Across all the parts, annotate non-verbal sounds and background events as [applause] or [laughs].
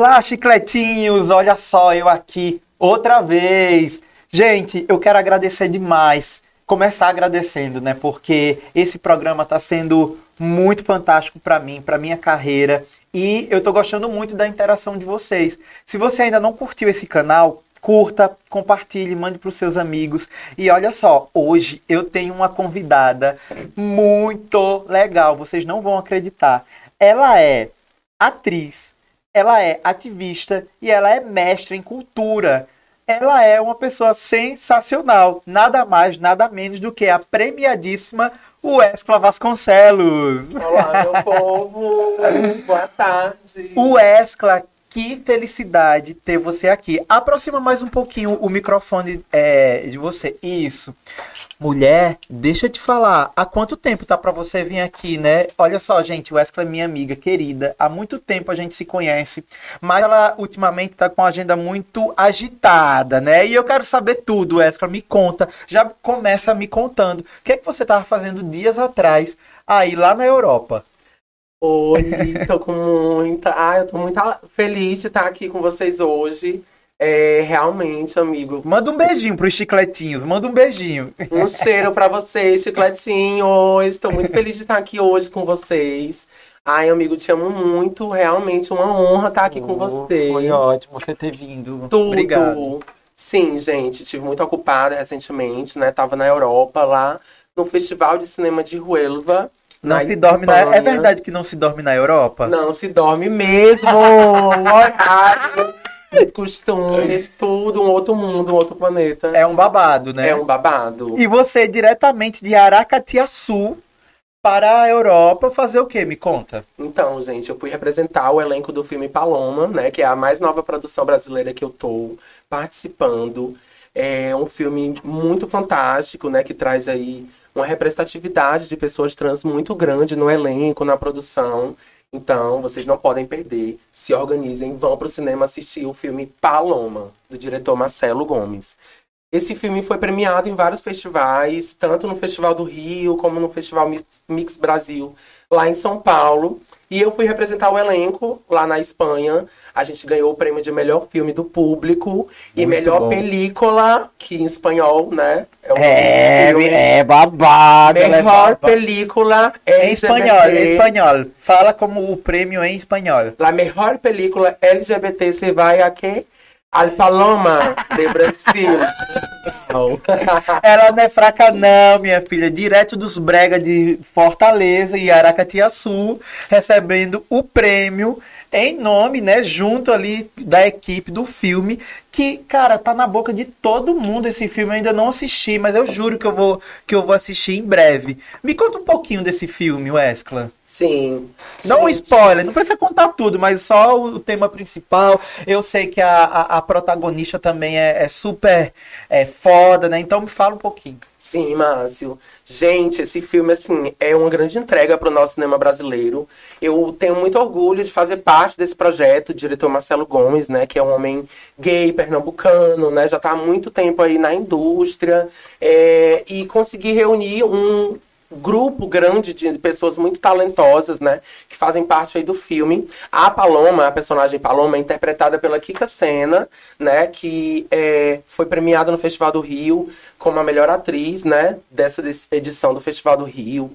Olá, chicletinhos! Olha só, eu aqui outra vez. Gente, eu quero agradecer demais. Começar agradecendo, né? Porque esse programa está sendo muito fantástico para mim, para minha carreira, e eu tô gostando muito da interação de vocês. Se você ainda não curtiu esse canal, curta, compartilhe, mande para os seus amigos. E olha só, hoje eu tenho uma convidada muito legal, vocês não vão acreditar. Ela é atriz, ela é ativista e ela é mestra em cultura. Ela é uma pessoa sensacional, nada mais, nada menos do que a premiadíssima Wescla Vasconcelos. Olá, meu [laughs] povo! Boa tarde! Wescla, que felicidade ter você aqui. Aproxima mais um pouquinho o microfone é, de você. Isso. Mulher, deixa eu te falar, há quanto tempo tá para você vir aqui, né? Olha só, gente, Wesley é minha amiga querida, há muito tempo a gente se conhece, mas ela ultimamente tá com a agenda muito agitada, né? E eu quero saber tudo, Wesley, me conta, já começa me contando. O que é que você tava fazendo dias atrás aí lá na Europa? Oi, tô com muita. Ah, eu tô muito feliz de estar aqui com vocês hoje. É, realmente, amigo. Manda um beijinho pros chicletinhos, manda um beijinho. Um cheiro para vocês, chicletinhos. Estou muito feliz de estar aqui hoje com vocês. Ai, amigo, te amo muito. Realmente uma honra estar aqui oh, com você. Foi ótimo você ter vindo. Tudo. Obrigado. Sim, gente, tive muito ocupada recentemente, né? Tava na Europa lá no Festival de Cinema de Huelva. Não se dorme na... É verdade que não se dorme na Europa? Não se dorme mesmo. [laughs] Horário costumes, tudo, um outro mundo, um outro planeta. É um babado, né? É um babado. E você, diretamente de Aracatiaçu para a Europa, fazer o quê? Me conta. Então, gente, eu fui representar o elenco do filme Paloma, né? Que é a mais nova produção brasileira que eu tô participando. É um filme muito fantástico, né? Que traz aí uma representatividade de pessoas trans muito grande no elenco, na produção. Então, vocês não podem perder. Se organizem, vão para o cinema assistir o filme Paloma, do diretor Marcelo Gomes. Esse filme foi premiado em vários festivais, tanto no Festival do Rio como no Festival Mix Brasil, lá em São Paulo. E eu fui representar o elenco lá na Espanha. A gente ganhou o prêmio de melhor filme do público Muito e melhor bom. película, que em espanhol, né? É, é, é babado. Melhor é babado. película em espanhol, em espanhol. Fala como o prêmio em espanhol. A melhor película LGBT se vai a quê? Al Paloma de Brasil. [laughs] [laughs] Ela não é fraca, não, minha filha. Direto dos Brega de Fortaleza e Aracatiaçu, recebendo o prêmio em nome, né, junto ali da equipe do filme, que, cara, tá na boca de todo mundo esse filme. Eu ainda não assisti, mas eu juro que eu vou que eu vou assistir em breve. Me conta um pouquinho desse filme, Wescla. Sim. Não um spoiler, não precisa contar tudo, mas só o tema principal. Eu sei que a, a, a protagonista também é, é super é, foda, né? Então me fala um pouquinho. Sim, Márcio. Gente, esse filme, assim, é uma grande entrega para o nosso cinema brasileiro. Eu tenho muito orgulho de fazer parte desse projeto, o diretor Marcelo Gomes, né, que é um homem gay, pernambucano, né, já está há muito tempo aí na indústria, é, e conseguir reunir um grupo grande de pessoas muito talentosas, né, que fazem parte aí do filme. A Paloma, a personagem Paloma, é interpretada pela Kika Sena, né, que é, foi premiada no Festival do Rio como a melhor atriz, né, dessa edição do Festival do Rio.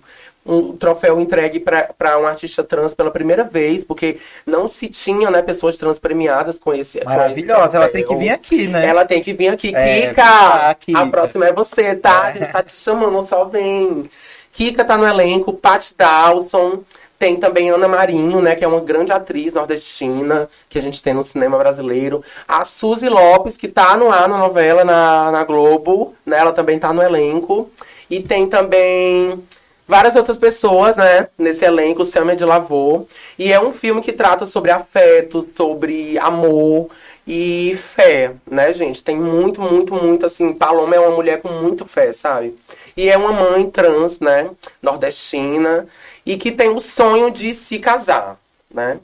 Um troféu entregue para um artista trans pela primeira vez, porque não se tinha, né, pessoas trans premiadas com esse. Maravilhosa, com esse ela tem que vir aqui, né? Ela tem que vir aqui. É, Kika, a próxima é você, tá? É. A gente tá te chamando, só vem. Kika tá no elenco, Pat Dawson. Tem também Ana Marinho, né, que é uma grande atriz nordestina que a gente tem no cinema brasileiro. A Suzy Lopes, que tá no ar na novela na, na Globo, né, ela também tá no elenco. E tem também várias outras pessoas, né, nesse elenco, Selma de Lavô. E é um filme que trata sobre afeto, sobre amor e fé, né, gente? Tem muito, muito, muito, assim, Paloma é uma mulher com muito fé, sabe? E é uma mãe trans, né? Nordestina. E que tem o sonho de se casar, né?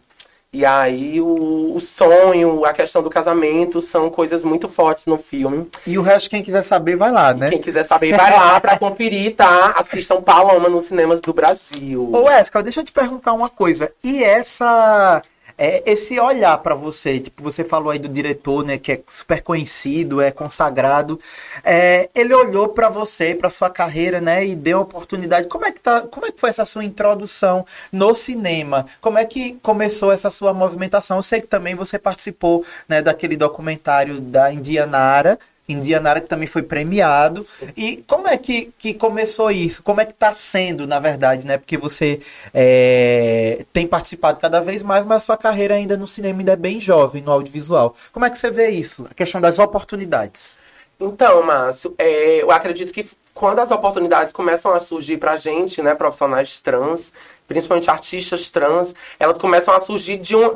E aí o, o, sonho, a questão do casamento são coisas muito fortes no filme. E o resto, quem quiser saber, vai lá, né? Quem quiser saber, vai lá pra conferir, tá? Assistam Paloma nos cinemas do Brasil. Ô, Esca, deixa eu te perguntar uma coisa. E essa é, esse olhar para você, tipo, você falou aí do diretor, né, que é super conhecido, é consagrado, é, ele olhou para você, para sua carreira, né, e deu oportunidade. Como é que tá, como é que foi essa sua introdução no cinema? Como é que começou essa sua movimentação? Eu sei que também você participou, né, daquele documentário da Indianara, Indianara, que também foi premiado. Sim. E como é que, que começou isso? Como é que está sendo, na verdade, né? Porque você é, tem participado cada vez mais, mas a sua carreira ainda no cinema ainda é bem jovem, no audiovisual. Como é que você vê isso? A questão das oportunidades. Então, Márcio, é, eu acredito que quando as oportunidades começam a surgir pra gente, né, profissionais trans, principalmente artistas trans, elas começam a surgir de um,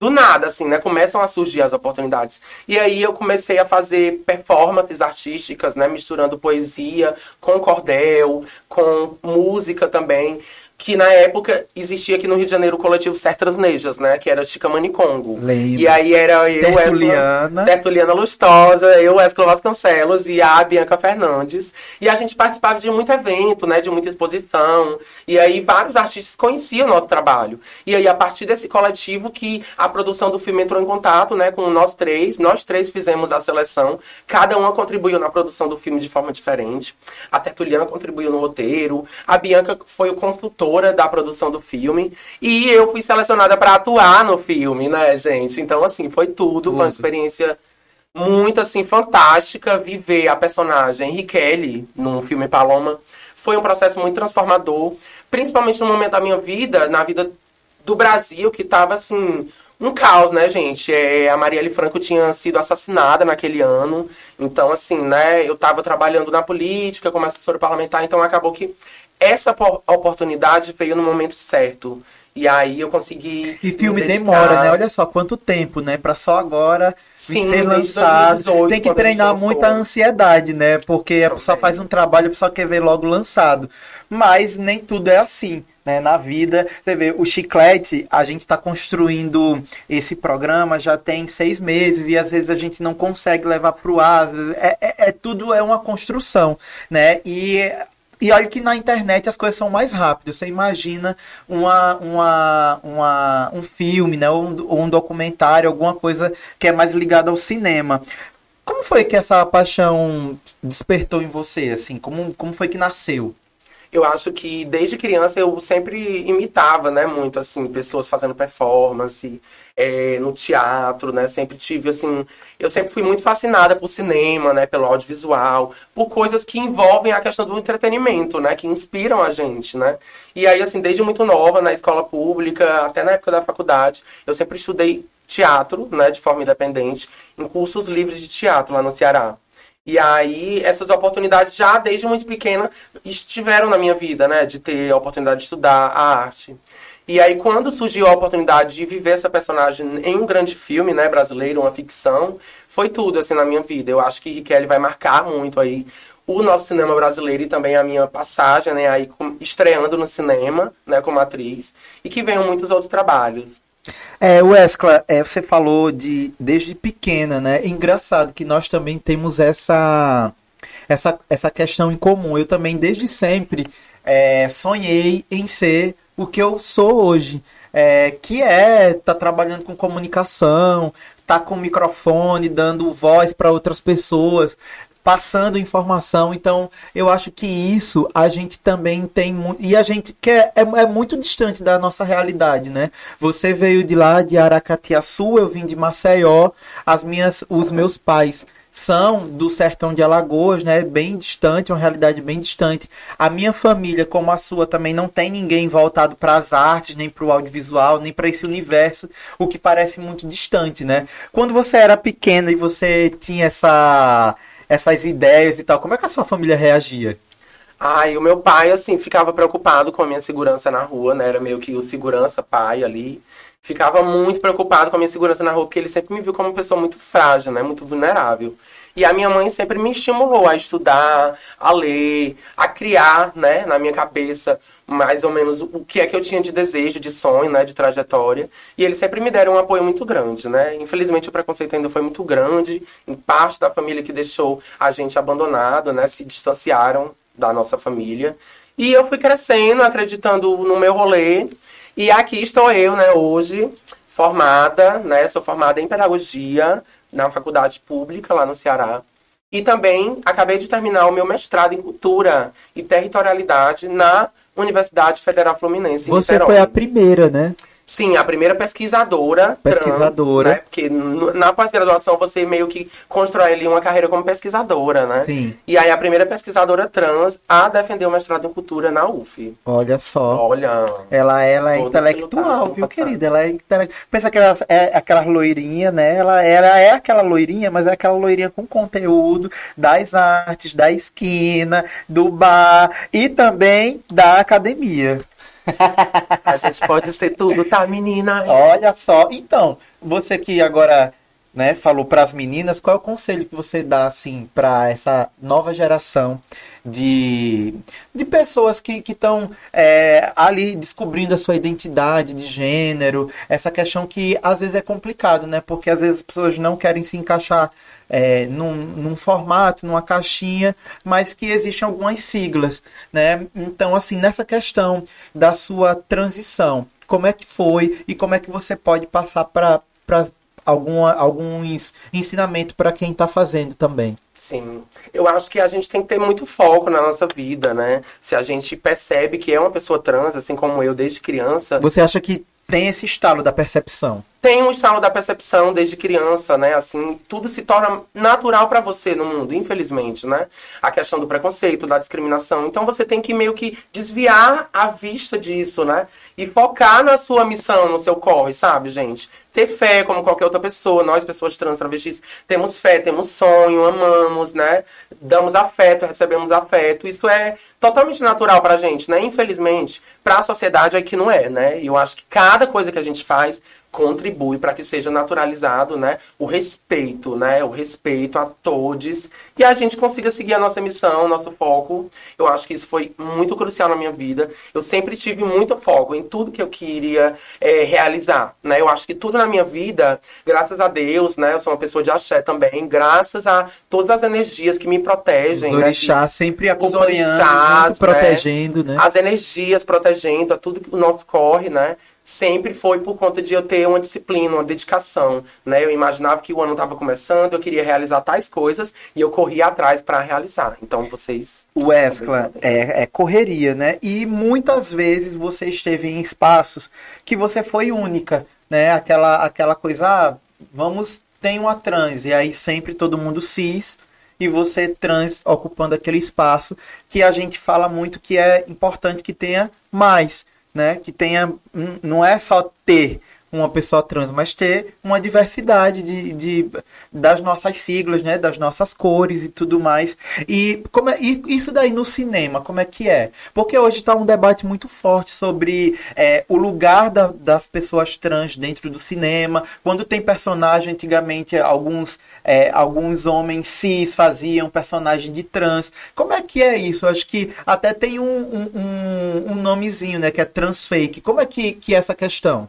do nada, assim, né? Começam a surgir as oportunidades. E aí eu comecei a fazer performances artísticas, né? Misturando poesia com cordel, com música também que na época existia aqui no Rio de Janeiro o coletivo Certas Nejas, né? Que era Chica Manicongo. Lembro. E aí era eu, Tertuliana. Tertuliana Lustosa, eu, Wesley Vasconcelos e a Bianca Fernandes. E a gente participava de muito evento, né? De muita exposição. E aí vários artistas conheciam o nosso trabalho. E aí, a partir desse coletivo que a produção do filme entrou em contato, né? Com nós três. Nós três fizemos a seleção. Cada uma contribuiu na produção do filme de forma diferente. A Tertuliana contribuiu no roteiro. A Bianca foi o consultor da produção do filme. E eu fui selecionada para atuar no filme, né, gente? Então, assim, foi tudo. Foi uma experiência muito, assim, fantástica viver a personagem Riquelme no filme Paloma. Foi um processo muito transformador, principalmente no momento da minha vida, na vida do Brasil, que tava, assim, um caos, né, gente? É, a Marielle Franco tinha sido assassinada naquele ano. Então, assim, né, eu tava trabalhando na política como assessora parlamentar, então acabou que essa oportunidade veio no momento certo. E aí eu consegui. E filme demora, né? Olha só quanto tempo, né? Pra só agora Sim, ser lançado. 2018, Tem que treinar muita ansiedade, né? Porque a pessoa faz um trabalho, a pessoa quer ver logo lançado. Mas nem tudo é assim. Né, na vida. Você vê, o Chiclete, a gente está construindo esse programa já tem seis meses e às vezes a gente não consegue levar para o ar. É, é, é, tudo é uma construção, né? E e olha que na internet as coisas são mais rápidas. Você imagina uma, uma, uma, um filme, né? ou, um, ou um documentário, alguma coisa que é mais ligada ao cinema. Como foi que essa paixão despertou em você? Assim, como, como foi que nasceu? Eu acho que desde criança eu sempre imitava, né, muito, assim, pessoas fazendo performance é, no teatro, né, sempre tive, assim, eu sempre fui muito fascinada por cinema, né, pelo audiovisual, por coisas que envolvem a questão do entretenimento, né, que inspiram a gente, né, e aí, assim, desde muito nova, na escola pública, até na época da faculdade, eu sempre estudei teatro, né, de forma independente, em cursos livres de teatro lá no Ceará. E aí, essas oportunidades já desde muito pequena estiveram na minha vida, né? De ter a oportunidade de estudar a arte. E aí, quando surgiu a oportunidade de viver essa personagem em um grande filme, né, brasileiro, uma ficção, foi tudo, assim, na minha vida. Eu acho que Riquelme vai marcar muito aí o nosso cinema brasileiro e também a minha passagem, né, aí estreando no cinema, né, como atriz, e que venham muitos outros trabalhos. É, Wesley, é, você falou de desde pequena, né? Engraçado que nós também temos essa, essa, essa questão em comum. Eu também, desde sempre, é, sonhei em ser o que eu sou hoje. É, que é tá trabalhando com comunicação, tá com microfone, dando voz para outras pessoas, passando informação. Então, eu acho que isso a gente também tem muito. E a gente quer. É, é, muito distante da nossa realidade, né? Você veio de lá, de Aracatiaçu, eu vim de Maceió. As minhas, os meus pais são do sertão de Alagoas, né? Bem distante, uma realidade bem distante. A minha família, como a sua, também não tem ninguém voltado para as artes, nem para o audiovisual, nem para esse universo, o que parece muito distante, né? Quando você era pequena e você tinha essa essas ideias e tal, como é que a sua família reagia? Ai, o meu pai, assim, ficava preocupado com a minha segurança na rua, né? Era meio que o segurança pai ali. Ficava muito preocupado com a minha segurança na rua, porque ele sempre me viu como uma pessoa muito frágil, né? Muito vulnerável. E a minha mãe sempre me estimulou a estudar, a ler, a criar, né, na minha cabeça, mais ou menos o que é que eu tinha de desejo, de sonho, né, de trajetória. E eles sempre me deram um apoio muito grande, né? Infelizmente o preconceito ainda foi muito grande, em parte da família que deixou a gente abandonado, né, se distanciaram da nossa família. E eu fui crescendo, acreditando no meu rolê. E aqui estou eu, né, hoje, formada, né? Sou formada em pedagogia na faculdade pública lá no Ceará. E também acabei de terminar o meu mestrado em cultura e territorialidade na Universidade Federal Fluminense. Você foi a primeira, né? Sim, a primeira pesquisadora. Pesquisadora. Trans, né? Porque na pós-graduação você meio que constrói ali uma carreira como pesquisadora, né? Sim. E aí a primeira pesquisadora trans a defender o mestrado em cultura na UF. Olha só. Olha. Ela, ela é intelectual, viu, querida? Ela é intelectual. Pensa que ela é aquela loirinha, né? Ela, ela é aquela loirinha, mas é aquela loirinha com conteúdo das artes, da esquina, do bar e também da academia. A gente pode ser tudo, tá, menina? Olha só. Então, você que agora né, falou para as meninas, qual é o conselho que você dá assim para essa nova geração de, de pessoas que estão é, ali descobrindo a sua identidade de gênero, essa questão que às vezes é complicado, né? Porque às vezes as pessoas não querem se encaixar é, num, num formato, numa caixinha, mas que existem algumas siglas, né? Então, assim, nessa questão da sua transição, como é que foi e como é que você pode passar para alguma, alguns ensinamento para quem está fazendo também? Sim. Eu acho que a gente tem que ter muito foco na nossa vida, né? Se a gente percebe que é uma pessoa trans, assim como eu desde criança. Você acha que tem esse estalo da percepção? Tem um estalo da percepção desde criança, né? Assim, tudo se torna natural para você no mundo, infelizmente, né? A questão do preconceito, da discriminação. Então você tem que meio que desviar a vista disso, né? E focar na sua missão, no seu corre, sabe, gente? Ter fé como qualquer outra pessoa. Nós, pessoas trans, travestis, temos fé, temos sonho, amamos, né? Damos afeto, recebemos afeto. Isso é totalmente natural pra gente, né? Infelizmente, pra sociedade é que não é, né? E eu acho que cada coisa que a gente faz contribui para que seja naturalizado, né, o respeito, né, o respeito a todos e a gente consiga seguir a nossa missão, nosso foco. Eu acho que isso foi muito crucial na minha vida. Eu sempre tive muito foco em tudo que eu queria é, realizar, né. Eu acho que tudo na minha vida, graças a Deus, né, eu sou uma pessoa de axé também, graças a todas as energias que me protegem, os orixás né, sempre acompanhando, orixás, né, protegendo, né, né, as energias protegendo a tudo que o nosso corre, né sempre foi por conta de eu ter uma disciplina, uma dedicação, né? Eu imaginava que o ano estava começando, eu queria realizar tais coisas e eu corria atrás para realizar. Então vocês. O Escla é, é correria, né? E muitas vezes você esteve em espaços que você foi única, né? Aquela, aquela coisa, ah, vamos, tem uma trans, e aí sempre todo mundo cis e você trans ocupando aquele espaço que a gente fala muito que é importante que tenha mais né? Que tenha. Não é só ter uma pessoa trans, mas ter uma diversidade de, de, das nossas siglas, né, das nossas cores e tudo mais. E, como é, e isso daí no cinema, como é que é? Porque hoje está um debate muito forte sobre é, o lugar da, das pessoas trans dentro do cinema. Quando tem personagem, antigamente alguns, é, alguns homens cis faziam personagem de trans. Como é que é isso? acho que até tem um, um, um, um nomezinho, né, que é transfake. Como é que, que é essa questão?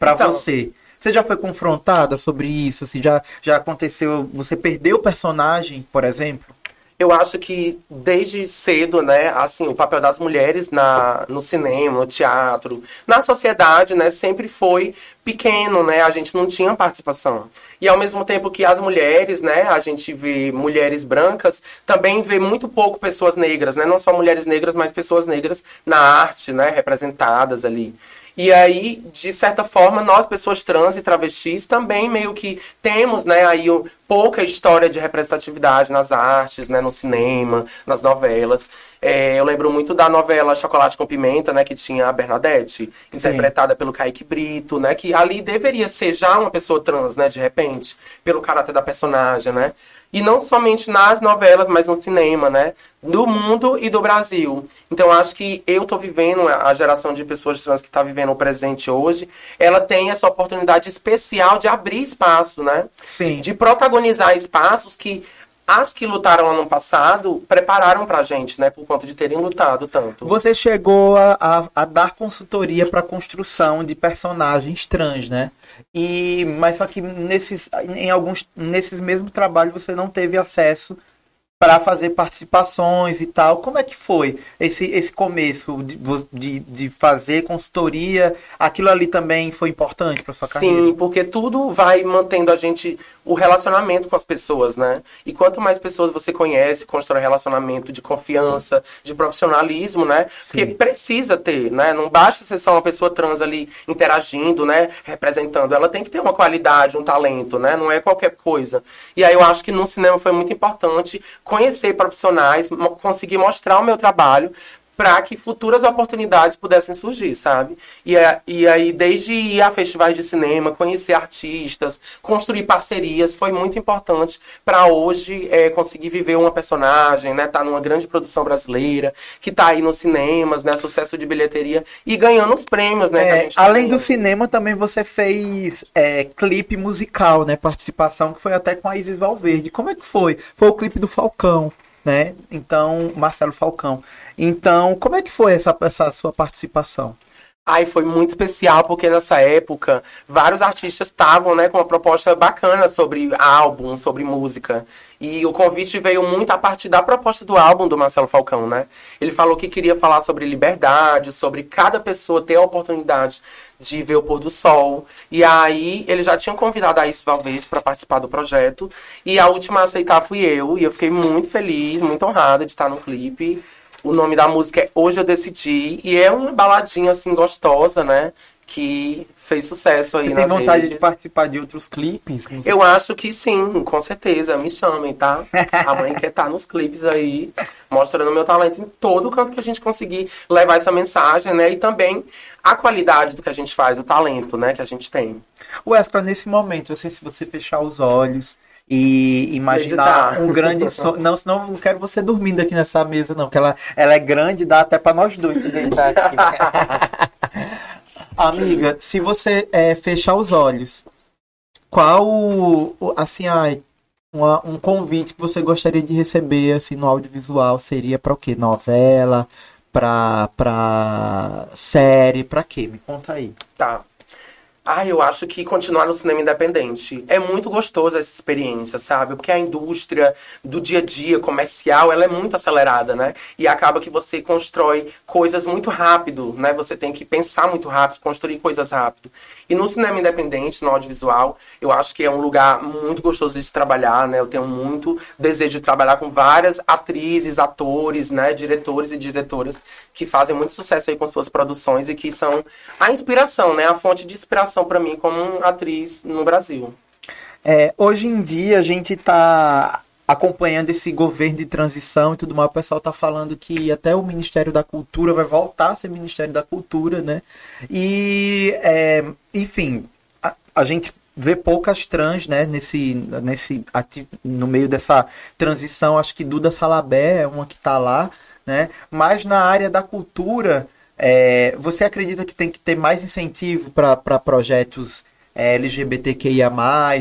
Para então, você. Você já foi confrontada sobre isso? Assim, já, já aconteceu? Você perdeu o personagem, por exemplo? Eu acho que desde cedo, né, assim, o papel das mulheres na, no cinema, no teatro, na sociedade, né, sempre foi pequeno, né? A gente não tinha participação. E ao mesmo tempo que as mulheres, né, a gente vê mulheres brancas, também vê muito pouco pessoas negras, né? Não só mulheres negras, mas pessoas negras na arte, né, representadas ali. E aí, de certa forma, nós, pessoas trans e travestis, também meio que temos, né, aí pouca história de representatividade nas artes, né, no cinema, nas novelas. É, eu lembro muito da novela Chocolate com Pimenta, né, que tinha a Bernadette, Sim. interpretada pelo Kaique Brito, né, que ali deveria ser já uma pessoa trans, né, de repente, pelo caráter da personagem, né. E não somente nas novelas, mas no cinema, né? Do mundo e do Brasil. Então, acho que eu tô vivendo, a geração de pessoas trans que está vivendo o presente hoje, ela tem essa oportunidade especial de abrir espaço, né? Sim. De, de protagonizar espaços que as que lutaram ano passado prepararam pra gente, né? Por conta de terem lutado tanto. Você chegou a, a, a dar consultoria para construção de personagens trans, né? E, mas só que nesses, em alguns, nesses mesmos trabalhos você não teve acesso para fazer participações e tal. Como é que foi esse, esse começo de, de, de fazer consultoria? Aquilo ali também foi importante para sua carreira? Sim, porque tudo vai mantendo a gente, o relacionamento com as pessoas, né? E quanto mais pessoas você conhece, constrói relacionamento de confiança, de profissionalismo, né? Sim. Porque precisa ter, né? Não basta ser só uma pessoa trans ali interagindo, né? Representando. Ela tem que ter uma qualidade, um talento, né? Não é qualquer coisa. E aí eu acho que no cinema foi muito importante conhecer profissionais, conseguir mostrar o meu trabalho para que futuras oportunidades pudessem surgir, sabe? E, e aí, desde ir a festivais de cinema, conhecer artistas, construir parcerias, foi muito importante para hoje é, conseguir viver uma personagem, né? Tá numa grande produção brasileira, que tá aí nos cinemas, né? Sucesso de bilheteria e ganhando os prêmios, né? É, além do cinema, também você fez é, clipe musical, né? Participação que foi até com a Isis Valverde. Como é que foi? Foi o clipe do Falcão né? Então, Marcelo Falcão. Então, como é que foi essa, essa sua participação? Ai, foi muito especial porque nessa época vários artistas estavam, né, com uma proposta bacana sobre álbum, sobre música. E o convite veio muito a partir da proposta do álbum do Marcelo Falcão, né? Ele falou que queria falar sobre liberdade, sobre cada pessoa ter a oportunidade de ver o pôr do sol. E aí ele já tinha convidado a Isis Valverde para participar do projeto. E a última a aceitar fui eu. E eu fiquei muito feliz, muito honrada de estar no clipe. O nome da música é Hoje Eu Decidi. E é uma baladinha, assim, gostosa, né? Que fez sucesso aí Você tem vontade redes. de participar de outros clipes? Eu acho que sim, com certeza. Me chamem, tá? A mãe quer estar tá nos clipes aí, mostrando meu talento em todo canto que a gente conseguir levar essa mensagem, né? E também a qualidade do que a gente faz, o talento, né? Que a gente tem. Wesley, nesse momento, assim, se você fechar os olhos e imaginar Meditar. um grande [laughs] sonho. Não, senão não quero você dormindo aqui nessa mesa, não, porque ela, ela é grande, dá até para nós dois se deitar aqui. [laughs] Amiga, se você é, fechar os olhos, qual, assim, ai, uma, um convite que você gostaria de receber assim no audiovisual seria para o quê? Novela, para para série, para quê? Me conta aí. Tá. Ah, eu acho que continuar no cinema independente. É muito gostoso essa experiência, sabe? Porque a indústria do dia a dia comercial, ela é muito acelerada, né? E acaba que você constrói coisas muito rápido, né? Você tem que pensar muito rápido, construir coisas rápido. E no cinema independente, no audiovisual, eu acho que é um lugar muito gostoso de se trabalhar, né? Eu tenho muito desejo de trabalhar com várias atrizes, atores, né? Diretores e diretoras que fazem muito sucesso aí com suas produções e que são a inspiração, né? A fonte de inspiração para mim como atriz no Brasil. É, hoje em dia a gente está acompanhando esse governo de transição e tudo mais, o pessoal está falando que até o Ministério da Cultura vai voltar a ser Ministério da Cultura, né? E, é, enfim, a, a, gente vê poucas trans, né, nesse, nesse, no meio dessa transição, acho que Duda Salabé é uma que está lá, né? Mas na área da cultura, é, você acredita que tem que ter mais incentivo para projetos é, LGBTQIA+,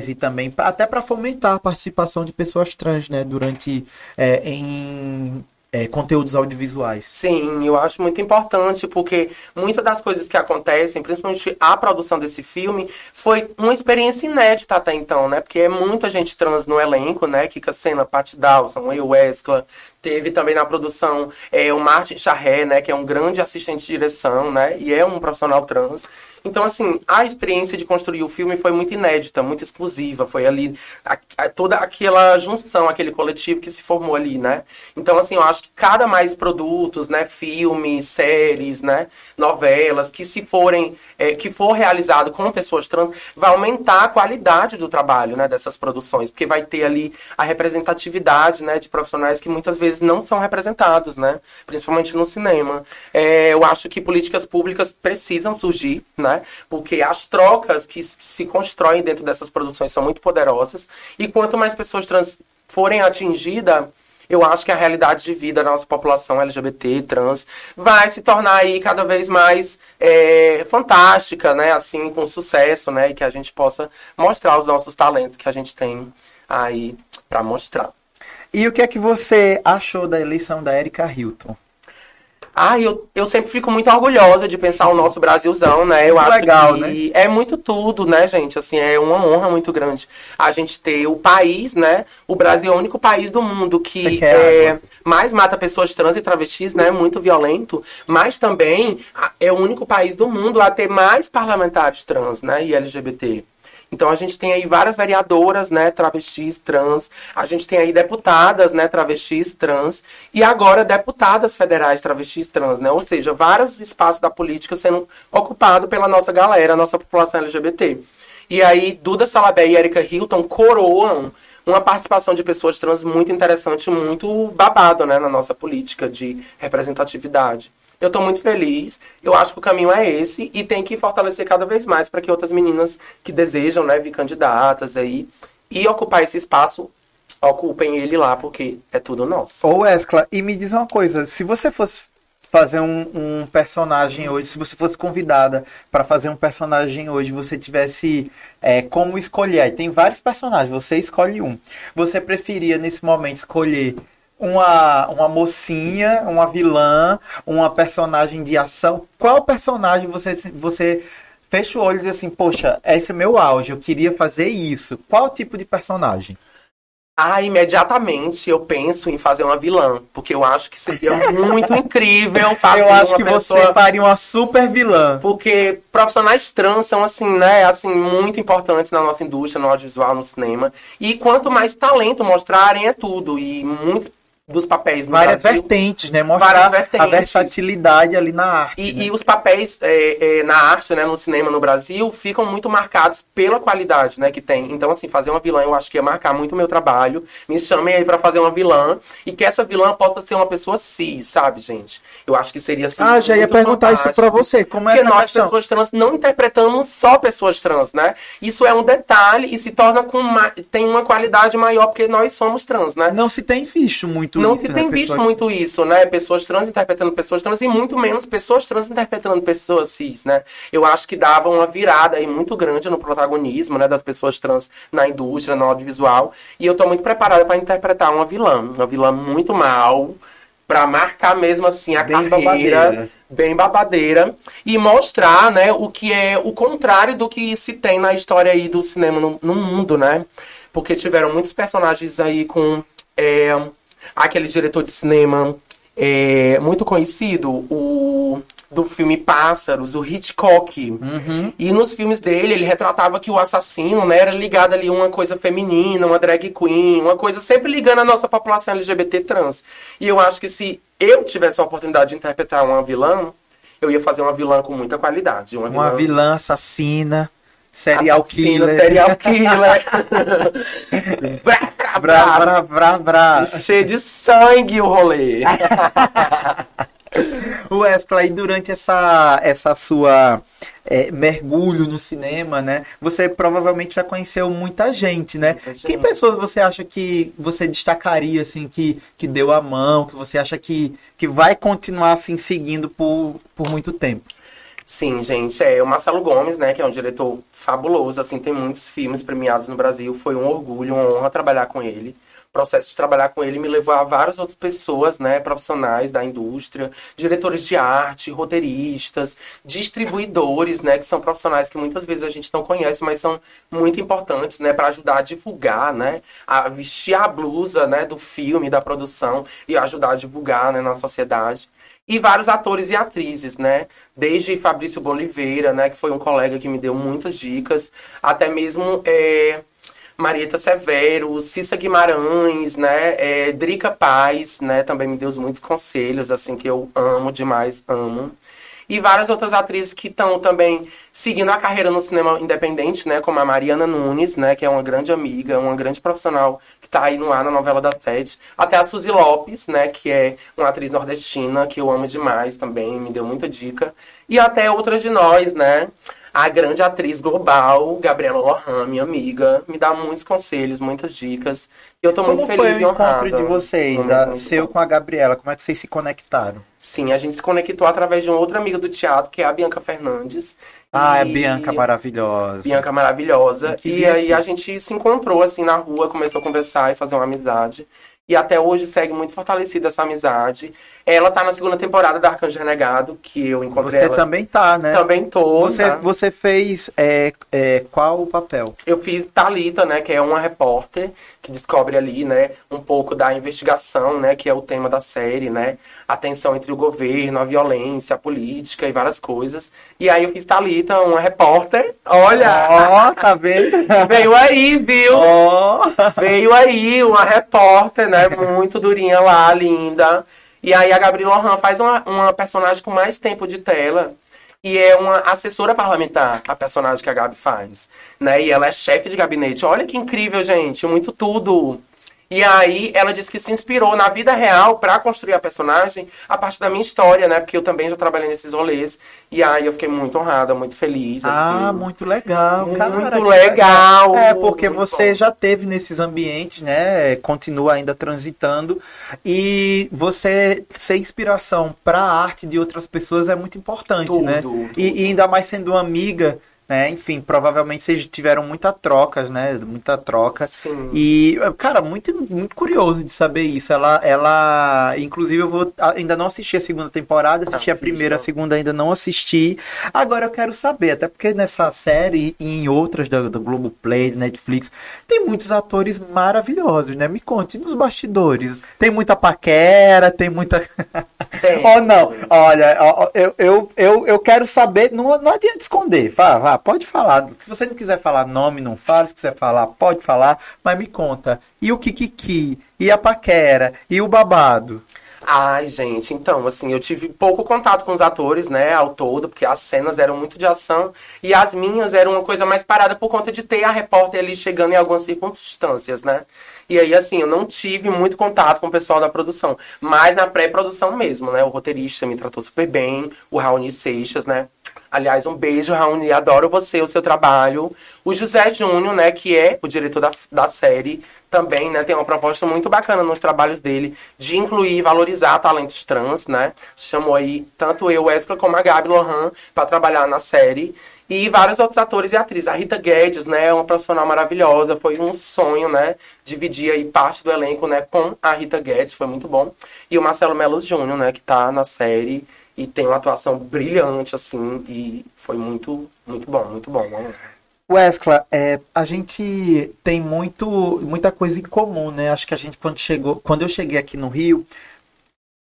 e também pra, até para fomentar a participação de pessoas trans, né, durante, é, em é, conteúdos audiovisuais. Sim, eu acho muito importante, porque muitas das coisas que acontecem, principalmente a produção desse filme, foi uma experiência inédita até então, né? Porque é muita gente trans no elenco, né? Kika Sena, Pat Dawson, eu, Wesley, teve também na produção é, o Martin Charré, né? Que é um grande assistente de direção, né? E é um profissional trans. Então, assim, a experiência de construir o filme foi muito inédita, muito exclusiva. Foi ali a, a, toda aquela junção, aquele coletivo que se formou ali, né? Então, assim, eu acho que cada mais produtos, né? Filmes, séries, né? Novelas, que se forem, é, que for realizado com pessoas trans, vai aumentar a qualidade do trabalho, né? Dessas produções, porque vai ter ali a representatividade, né? De profissionais que muitas vezes não são representados, né? Principalmente no cinema. É, eu acho que políticas públicas precisam surgir, né? Porque as trocas que se constroem dentro dessas produções são muito poderosas. E quanto mais pessoas trans forem atingidas, eu acho que a realidade de vida da nossa população LGBT, trans, vai se tornar aí cada vez mais é, fantástica, né? Assim, com sucesso, né? E que a gente possa mostrar os nossos talentos que a gente tem aí para mostrar. E o que é que você achou da eleição da Erika Hilton? Ah, eu, eu sempre fico muito orgulhosa de pensar o nosso Brasilzão, né? Eu muito acho legal, que né? é muito tudo, né, gente? Assim, é uma honra muito grande a gente ter o país, né? O Brasil é o único país do mundo que é, mais mata pessoas trans e travestis, né? Muito violento, mas também é o único país do mundo a ter mais parlamentares trans, né? E LGBT. Então a gente tem aí várias vereadoras, né, travestis, trans, a gente tem aí deputadas, né, travestis, trans, e agora deputadas federais travestis, trans, né? Ou seja, vários espaços da política sendo ocupados pela nossa galera, nossa população LGBT. E aí Duda Salabé e Erika Hilton coroam uma participação de pessoas trans muito interessante, muito babado, né, na nossa política de representatividade. Eu estou muito feliz. Eu acho que o caminho é esse e tem que fortalecer cada vez mais para que outras meninas que desejam, né, vir candidatas aí e ocupar esse espaço ocupem ele lá, porque é tudo nosso. Ô, Escla, e me diz uma coisa, se você fosse fazer um, um personagem hoje, se você fosse convidada para fazer um personagem hoje, você tivesse é, como escolher, tem vários personagens, você escolhe um. Você preferia nesse momento escolher uma, uma mocinha, uma vilã, uma personagem de ação. Qual personagem você, você fecha o olho e diz assim, poxa, esse é meu auge, eu queria fazer isso. Qual tipo de personagem? Ah, imediatamente eu penso em fazer uma vilã, porque eu acho que seria [laughs] muito incrível fazer Eu acho que pessoa... você faria uma super vilã. Porque profissionais trans são assim, né, assim muito importantes na nossa indústria, no audiovisual, no cinema. E quanto mais talento mostrarem é tudo e muito dos papéis no Várias Brasil, vertentes, né? Mostrar vertentes. a versatilidade ali na arte. E, né? e os papéis é, é, na arte, né, no cinema no Brasil, ficam muito marcados pela qualidade, né, que tem. Então, assim, fazer uma vilã eu acho que ia marcar muito o meu trabalho. Me chamem aí pra fazer uma vilã. E que essa vilã possa ser uma pessoa cis, sabe, gente? Eu acho que seria assim. Ah, já ia perguntar isso pra você. Como é Porque nós, questão? pessoas trans, não interpretamos só pessoas trans, né? Isso é um detalhe e se torna com uma, tem uma qualidade maior porque nós somos trans, né? Não se tem visto muito não se tem né? visto pessoas... muito isso, né? Pessoas trans interpretando pessoas trans e muito menos pessoas trans interpretando pessoas cis, né? Eu acho que dava uma virada aí muito grande no protagonismo, né, das pessoas trans na indústria, no audiovisual. E eu tô muito preparada para interpretar uma vilã, uma vilã muito mal, para marcar mesmo assim a bem carreira babadeira. bem babadeira e mostrar, né, o que é o contrário do que se tem na história aí do cinema no, no mundo, né? Porque tiveram muitos personagens aí com é, aquele diretor de cinema é, muito conhecido, o do filme Pássaros, o Hitchcock. Uhum. E nos filmes dele, ele retratava que o assassino né, era ligado ali a uma coisa feminina, uma drag queen, uma coisa sempre ligando a nossa população LGBT trans. E eu acho que se eu tivesse a oportunidade de interpretar uma vilã, eu ia fazer uma vilã com muita qualidade. Uma, uma vilã... vilã assassina. Serial Assassino, killer. Serial killer. brá, brá, brá, brá, Cheio de sangue o rolê. [laughs] Wesley, durante essa, essa sua é, mergulho no cinema, né? Você provavelmente já conheceu muita gente, né? Muita gente. Que pessoas você acha que você destacaria, assim, que, que deu a mão, que você acha que, que vai continuar, assim, seguindo por, por muito tempo? Sim, gente, é o Marcelo Gomes, né, que é um diretor fabuloso, assim, tem muitos filmes premiados no Brasil, foi um orgulho, uma honra trabalhar com ele. O processo de trabalhar com ele me levou a várias outras pessoas, né, profissionais da indústria, diretores de arte, roteiristas, distribuidores, né, que são profissionais que muitas vezes a gente não conhece, mas são muito importantes, né, para ajudar a divulgar, né, a vestir a blusa, né, do filme, da produção e ajudar a divulgar, né, na sociedade e vários atores e atrizes, né? Desde Fabrício Boliveira, né? Que foi um colega que me deu muitas dicas, até mesmo é, Marieta Severo, Cissa Guimarães, né? É, Drica Paz, né? Também me deu muitos conselhos, assim, que eu amo demais, amo e várias outras atrizes que estão também seguindo a carreira no cinema independente, né, como a Mariana Nunes, né, que é uma grande amiga, uma grande profissional que está aí no ar na novela da sede, até a Suzy Lopes, né, que é uma atriz nordestina que eu amo demais também, me deu muita dica, e até outras de nós, né, a grande atriz global, Gabriela Lohan, minha amiga, me dá muitos conselhos, muitas dicas. E eu tô como muito feliz e honrada. Foi o encontro de vocês, da, seu com a Gabriela? Como é que vocês se conectaram? Sim, a gente se conectou através de uma outra amiga do teatro, que é a Bianca Fernandes. Ah, é Bianca maravilhosa. Bianca maravilhosa. E aí aqui. a gente se encontrou assim na rua, começou a conversar e fazer uma amizade. E até hoje segue muito fortalecida essa amizade. Ela tá na segunda temporada da Arcanjo Renegado, que eu encontrei Você ela. também tá, né? Também tô. Você, tá? você fez é, é, qual o papel? Eu fiz Talita, né, que é uma repórter que descobre ali, né, um pouco da investigação, né, que é o tema da série, né, a tensão entre o governo, a violência, a política e várias coisas. E aí eu fiz Talita, uma repórter. Olha, Ó, tá vendo? [laughs] veio aí, viu? Ó. Veio aí uma repórter, né? Muito durinha lá, linda. E aí a Gabriela Lohan faz uma, uma personagem com mais tempo de tela. E é uma assessora parlamentar, a personagem que a Gabi faz. Né? E ela é chefe de gabinete. Olha que incrível, gente. Muito tudo. E aí ela disse que se inspirou na vida real para construir a personagem a partir da minha história, né? Porque eu também já trabalhei nesses rolês. E aí eu fiquei muito honrada, muito feliz. Ah, fiquei... muito legal, cara. Muito que legal. É, porque você bom. já teve nesses ambientes, né? Continua ainda transitando. E você ser inspiração para a arte de outras pessoas é muito importante, Tudo, né? tudo. E, e ainda mais sendo uma amiga. Né? Enfim, provavelmente vocês tiveram muita trocas, né? Muita troca. Sim. E, cara, muito, muito curioso de saber isso. Ela, ela, inclusive, eu vou ainda não assisti a segunda temporada, assisti a Assista. primeira, a segunda ainda não assisti. Agora eu quero saber, até porque nessa série e em outras da, da Globoplay, Netflix, tem muitos atores maravilhosos, né? Me conte nos bastidores. Tem muita paquera, tem muita. [laughs] Tem. oh, não. Olha, eu, eu, eu, eu quero saber. Não, não adianta esconder. Vá, vá, pode falar. Se você não quiser falar nome, não fala. Se quiser falar, pode falar. Mas me conta. E o Kikiki? E a paquera? E o babado? Ai, gente, então, assim, eu tive pouco contato com os atores, né, ao todo, porque as cenas eram muito de ação e as minhas eram uma coisa mais parada por conta de ter a repórter ali chegando em algumas circunstâncias, né? E aí, assim, eu não tive muito contato com o pessoal da produção, mas na pré-produção mesmo, né? O roteirista me tratou super bem, o Raoni Seixas, né? Aliás, um beijo, Raoni, adoro você, o seu trabalho. O José Júnior, né, que é o diretor da, da série, também, né, tem uma proposta muito bacana nos trabalhos dele de incluir e valorizar talentos trans, né? Chamou aí tanto eu, Wesley, como a Gabi Lohan para trabalhar na série. E vários outros atores e atrizes. A Rita Guedes, né, é uma profissional maravilhosa. Foi um sonho, né, dividir aí parte do elenco, né, com a Rita Guedes. Foi muito bom. E o Marcelo Melos Júnior, né, que tá na série e tem uma atuação brilhante, assim, e foi muito, muito bom, muito bom. Lá. Wesley, é, a gente tem muito, muita coisa em comum, né? Acho que a gente quando chegou, quando eu cheguei aqui no Rio,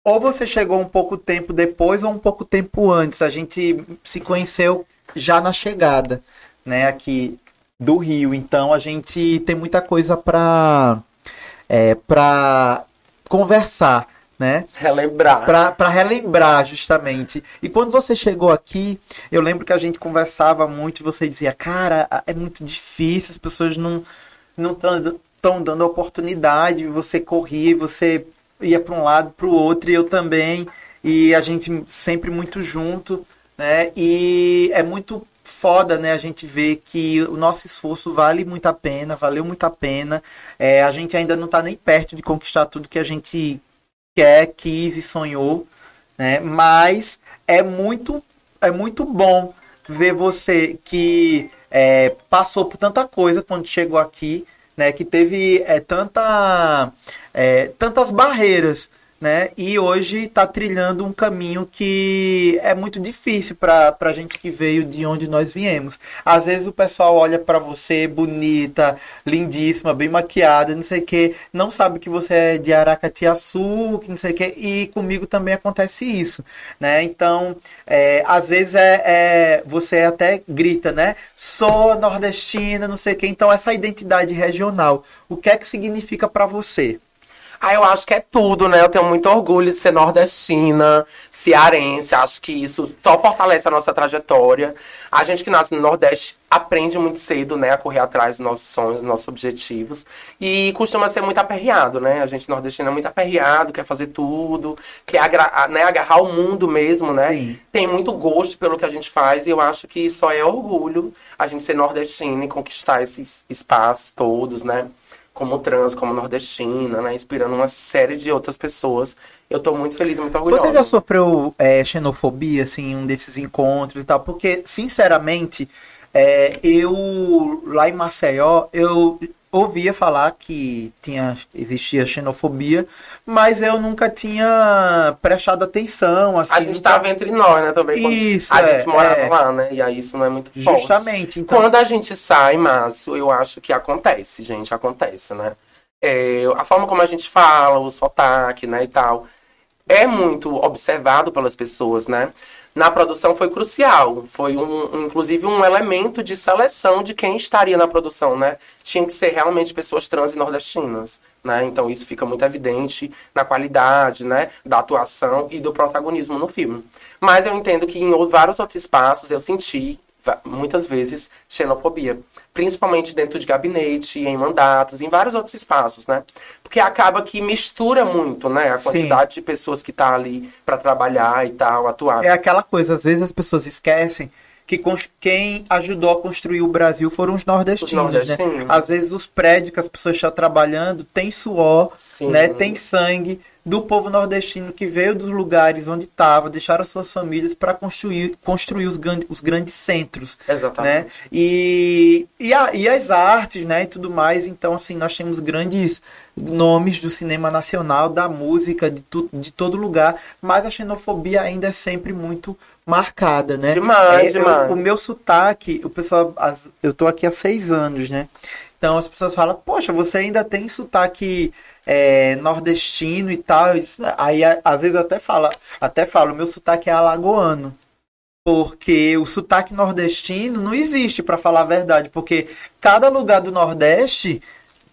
ou você chegou um pouco tempo depois ou um pouco tempo antes. A gente se conheceu já na chegada, né? Aqui do Rio. Então a gente tem muita coisa para é, para conversar, né? Relembrar. Para relembrar, justamente. E quando você chegou aqui, eu lembro que a gente conversava muito e você dizia, cara, é muito difícil, as pessoas não não estão dando oportunidade, você corria, você ia para um lado, para o outro, e eu também, e a gente sempre muito junto, né? E é muito foda, né? A gente vê que o nosso esforço vale muito a pena, valeu muito a pena. É, a gente ainda não está nem perto de conquistar tudo que a gente quer, quis e sonhou, né? Mas é muito, é muito bom ver você que é, passou por tanta coisa quando chegou aqui, né? Que teve é, tanta, é, tantas barreiras, né? E hoje está trilhando um caminho que é muito difícil para a gente que veio de onde nós viemos. Às vezes o pessoal olha para você bonita, lindíssima, bem maquiada, não sei o que, não sabe que você é de Aracatiaçu, que não sei o que, e comigo também acontece isso, né? Então, é, às vezes é, é, você até grita, né? Sou nordestina, não sei o que. Então, essa identidade regional, o que é que significa para você? Ah, eu acho que é tudo, né? Eu tenho muito orgulho de ser nordestina, cearense. Acho que isso só fortalece a nossa trajetória. A gente que nasce no Nordeste aprende muito cedo, né? A correr atrás dos nossos sonhos, dos nossos objetivos. E costuma ser muito aperreado, né? A gente nordestino é muito aperreado, quer fazer tudo, quer agra né? agarrar o mundo mesmo, né? Sim. Tem muito gosto pelo que a gente faz. E eu acho que só é orgulho a gente ser nordestino e conquistar esses espaços todos, né? Como trans, como nordestina, né? Inspirando uma série de outras pessoas. Eu tô muito feliz, muito orgulhosa. Você já sofreu é, xenofobia, assim, em um desses encontros e tal? Porque, sinceramente, é, eu, lá em Maceió, eu ouvia falar que tinha, existia xenofobia, mas eu nunca tinha prestado atenção. Assim, a gente estava nunca... entre nós, né? Também. Isso, a é, gente morava é. lá, né? E aí isso não é muito forte. Justamente. Então... Quando a gente sai, Márcio, eu acho que acontece, gente, acontece, né? É, a forma como a gente fala, o sotaque, né, e tal, é muito observado pelas pessoas, né? Na produção foi crucial. Foi, um, inclusive, um elemento de seleção de quem estaria na produção, né? Tinha que ser realmente pessoas trans e nordestinas, né? Então, isso fica muito evidente na qualidade, né? Da atuação e do protagonismo no filme. Mas eu entendo que em vários outros espaços eu senti muitas vezes xenofobia, principalmente dentro de gabinete, em mandatos, em vários outros espaços, né? Porque acaba que mistura muito, né, a quantidade Sim. de pessoas que tá ali para trabalhar e tal, atuar. É aquela coisa, às vezes as pessoas esquecem que quem ajudou a construir o Brasil foram os nordestinos, os nordestinos. né? Às vezes os prédios que as pessoas estão trabalhando tem suor, Sim. né? Tem sangue do povo nordestino que veio dos lugares onde estava, deixaram as suas famílias para construir, construir os, os grandes centros, Exatamente. né? E, e, a, e as artes, né? E tudo mais. Então, assim, nós temos grandes nomes do cinema nacional, da música, de, tu, de todo lugar, mas a xenofobia ainda é sempre muito marcada, né? Demais, é, demais. Eu, o meu sotaque, o pessoal, as, eu tô aqui há seis anos, né? Então as pessoas falam, poxa, você ainda tem sotaque é, nordestino e tal. Aí às vezes eu até falo, até falo, meu sotaque é alagoano. Porque o sotaque nordestino não existe, para falar a verdade. Porque cada lugar do Nordeste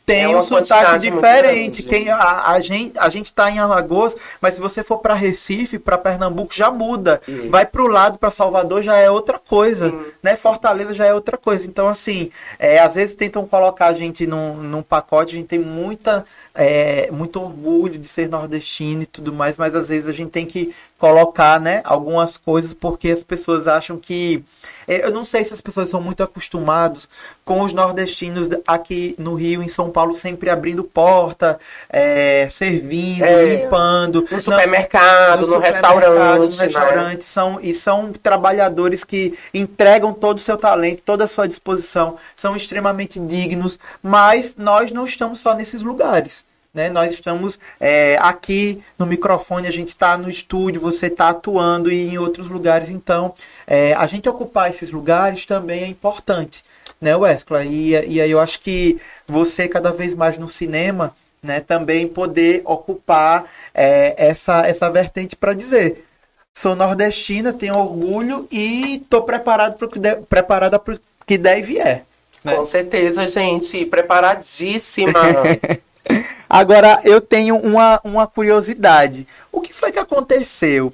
tem é um sotaque diferente. Quem, a, a, gente a gente está em Alagoas, mas se você for para Recife, para Pernambuco já muda. Isso. Vai para o lado para Salvador já é outra coisa, Sim. né? Fortaleza já é outra coisa. Então assim, é, às vezes tentam colocar a gente num, num pacote. A gente tem muita é, muito orgulho de ser nordestino e tudo mais, mas às vezes a gente tem que colocar, né, algumas coisas porque as pessoas acham que é, eu não sei se as pessoas são muito acostumados com os nordestinos aqui no Rio, em São Paulo, sempre abrindo porta, é, servindo, é, limpando. No supermercado, no, no, no restaurante. No restaurante. Né? São, e são trabalhadores que entregam todo o seu talento, toda a sua disposição, são extremamente dignos, mas nós não estamos só nesses lugares. Né? Nós estamos é, aqui no microfone, a gente está no estúdio, você está atuando e em outros lugares. Então, é, a gente ocupar esses lugares também é importante, né, Wesley? E, e aí eu acho que você, cada vez mais no cinema, né, também poder ocupar é, essa, essa vertente para dizer. Sou nordestina, tenho orgulho e estou preparado para o que, de, preparada para que deve é. Né? Com certeza, gente, preparadíssima. [laughs] Agora, eu tenho uma, uma curiosidade. O que foi que aconteceu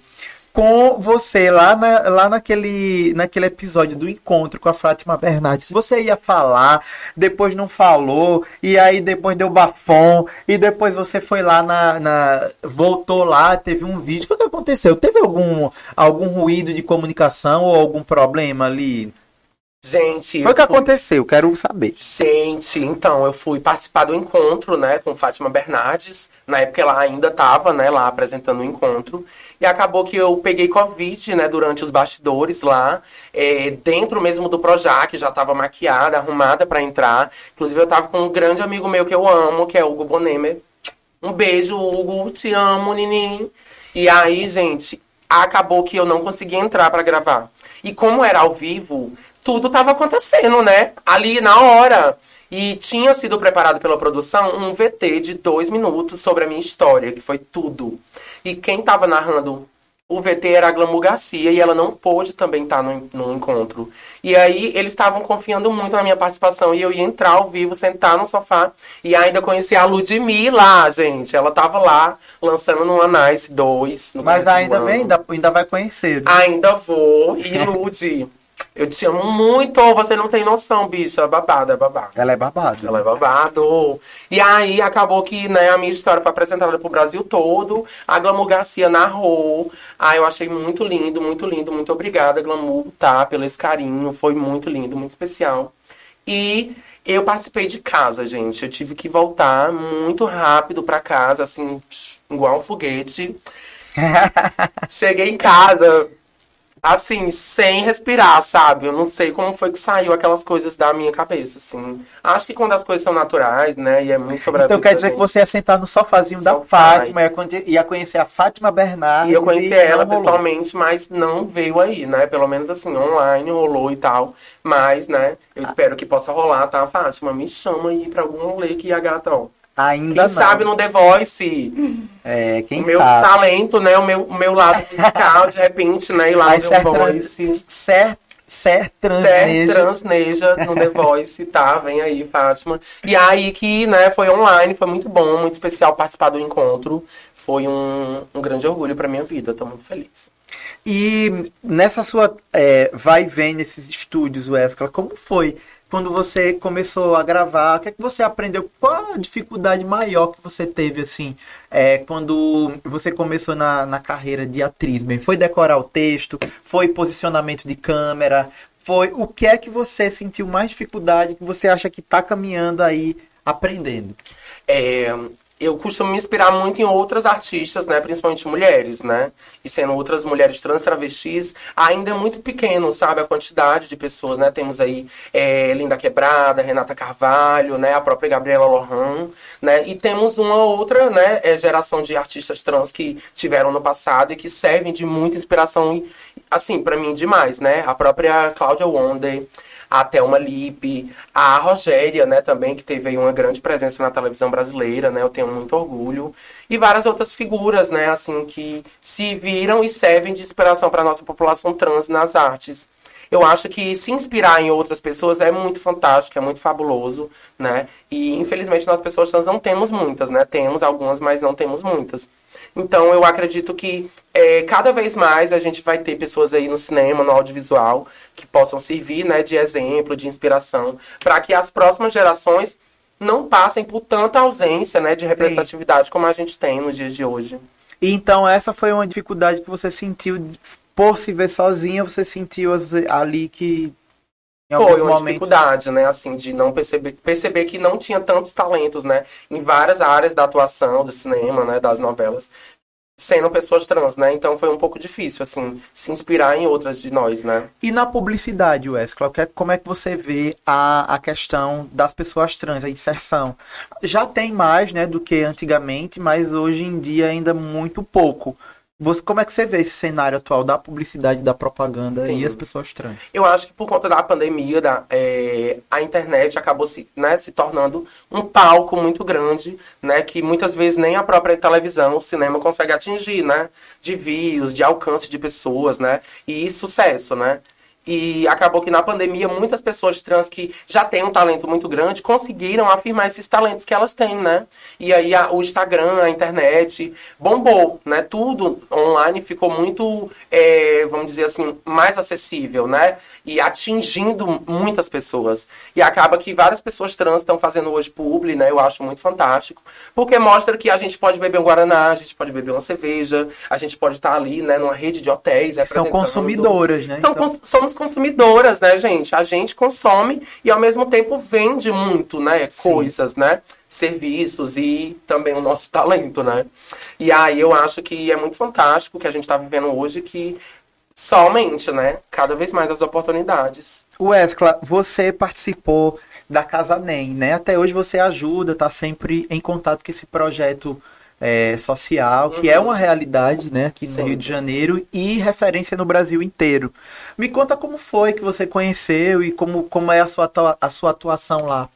com você lá, na, lá naquele, naquele episódio do encontro com a Fátima Bernardes? Você ia falar, depois não falou, e aí depois deu bafom, e depois você foi lá na. na voltou lá, teve um vídeo. O que aconteceu? Teve algum, algum ruído de comunicação ou algum problema ali? Gente. Foi o que fui... aconteceu, quero saber. Gente, então, eu fui participar do encontro, né, com Fátima Bernardes. Na época ela ainda estava, né, lá apresentando o encontro. E acabou que eu peguei Covid, né, durante os bastidores lá, é, dentro mesmo do Projac, já estava maquiada, arrumada para entrar. Inclusive, eu tava com um grande amigo meu que eu amo, que é o Hugo Bonemer. Um beijo, Hugo, te amo, nininho. E aí, gente, acabou que eu não consegui entrar para gravar. E como era ao vivo, tudo estava acontecendo, né? Ali na hora. E tinha sido preparado pela produção um VT de dois minutos sobre a minha história, que foi tudo. E quem estava narrando o VT era a Glamour Garcia e ela não pôde também estar tá no, no encontro. E aí eles estavam confiando muito na minha participação e eu ia entrar ao vivo, sentar no sofá e ainda conhecer a Ludmilla, gente. Ela tava lá lançando no Anais 2. Mas ainda vem, ainda, ainda vai conhecer. Né? Ainda vou. E [laughs] Lud. Eu te amo muito, você não tem noção, bicho. É babado, é babado. Ela é babado. Ela é babado. E aí acabou que né, a minha história foi apresentada pro Brasil todo. A Glamour Garcia narrou. Ah, eu achei muito lindo, muito lindo. Muito obrigada, Glamour, tá? Pelo esse carinho. Foi muito lindo, muito especial. E eu participei de casa, gente. Eu tive que voltar muito rápido para casa, assim, igual um foguete. [laughs] Cheguei em casa, assim, sem respirar, sabe? Eu não sei como foi que saiu aquelas coisas da minha cabeça, assim. Acho que quando as coisas são naturais, né? E é muito sobre Então quer dizer que você ia sentar no sofazinho da Fátima, ia conhecer a Fátima Bernardes. E eu conheci ela pessoalmente, mas não veio aí, né? Pelo menos assim, online rolou e tal. Mas, né, eu espero que possa rolar, tá, Fátima? Me chama aí pra algum rolê que a gata, ó. Ainda quem não. sabe no The Voice. É, quem o meu sabe. talento, né? O meu, o meu lado musical, de repente, né? Ir lá no The Voice. Ser, ser Ser transneja. transneja no The Voice, tá? Vem aí, Fátima. E aí que, né, foi online, foi muito bom, muito especial participar do encontro. Foi um, um grande orgulho pra minha vida, tô muito feliz. E nessa sua é, vai e vem nesses estúdios, Wesley, como foi quando você começou a gravar? O que é que você aprendeu? Qual a dificuldade maior que você teve, assim, é, quando você começou na, na carreira de atriz? Bem, foi decorar o texto? Foi posicionamento de câmera? Foi o que é que você sentiu mais dificuldade que você acha que está caminhando aí aprendendo? É, eu costumo me inspirar muito em outras artistas, né? Principalmente mulheres, né? E sendo outras mulheres trans travestis, ainda é muito pequeno, sabe? A quantidade de pessoas, né? Temos aí é, Linda Quebrada, Renata Carvalho, né? A própria Gabriela Lohan, né? E temos uma outra, né? É, geração de artistas trans que tiveram no passado e que servem de muita inspiração, assim, para mim, demais, né? A própria Cláudia Wonder, a Thelma Lippe, a Rogéria, né, também, que teve aí uma grande presença na televisão brasileira, né, eu tenho muito orgulho, e várias outras figuras, né, assim, que se viram e servem de inspiração para a nossa população trans nas artes. Eu acho que se inspirar em outras pessoas é muito fantástico, é muito fabuloso, né? E infelizmente nós pessoas trans não temos muitas, né? Temos algumas, mas não temos muitas. Então eu acredito que é, cada vez mais a gente vai ter pessoas aí no cinema, no audiovisual, que possam servir, né, de exemplo, de inspiração, para que as próximas gerações não passem por tanta ausência, né, de representatividade Sim. como a gente tem nos dias de hoje. E então essa foi uma dificuldade que você sentiu por se ver sozinha, você sentiu ali que. Foi uma momentos... dificuldade, né? Assim, de não perceber, perceber que não tinha tantos talentos, né? Em várias áreas da atuação, do cinema, né? Das novelas sendo pessoas trans, né? Então foi um pouco difícil, assim, se inspirar em outras de nós, né? E na publicidade, Wesley, é, como é que você vê a, a questão das pessoas trans, a inserção? Já tem mais, né, do que antigamente, mas hoje em dia ainda muito pouco. Você, como é que você vê esse cenário atual da publicidade, da propaganda Sim. e as pessoas trans? Eu acho que por conta da pandemia, da, é, a internet acabou se, né, se tornando um palco muito grande, né, que muitas vezes nem a própria televisão, o cinema consegue atingir, né, de views, de alcance de pessoas, né, e sucesso, né. E acabou que na pandemia muitas pessoas trans que já têm um talento muito grande conseguiram afirmar esses talentos que elas têm, né? E aí a, o Instagram, a internet bombou, né? Tudo online ficou muito, é, vamos dizer assim, mais acessível, né? E atingindo muitas pessoas. E acaba que várias pessoas trans estão fazendo hoje publi, né? Eu acho muito fantástico. Porque mostra que a gente pode beber um Guaraná, a gente pode beber uma cerveja, a gente pode estar ali, né? Numa rede de hotéis. São consumidoras, né? São, então... somos somos consumidoras, né, gente? A gente consome e ao mesmo tempo vende muito, né? Sim. Coisas, né? Serviços e também o nosso talento, né? E aí eu acho que é muito fantástico o que a gente está vivendo hoje, que só aumente, né? Cada vez mais as oportunidades. Wesley, você participou da Casa NEM, né? Até hoje você ajuda, tá sempre em contato com esse projeto é, social, que é uhum. uma realidade né, aqui no Sim. Rio de Janeiro e referência no Brasil inteiro. Me conta como foi que você conheceu e como, como é a sua, a sua atuação lá.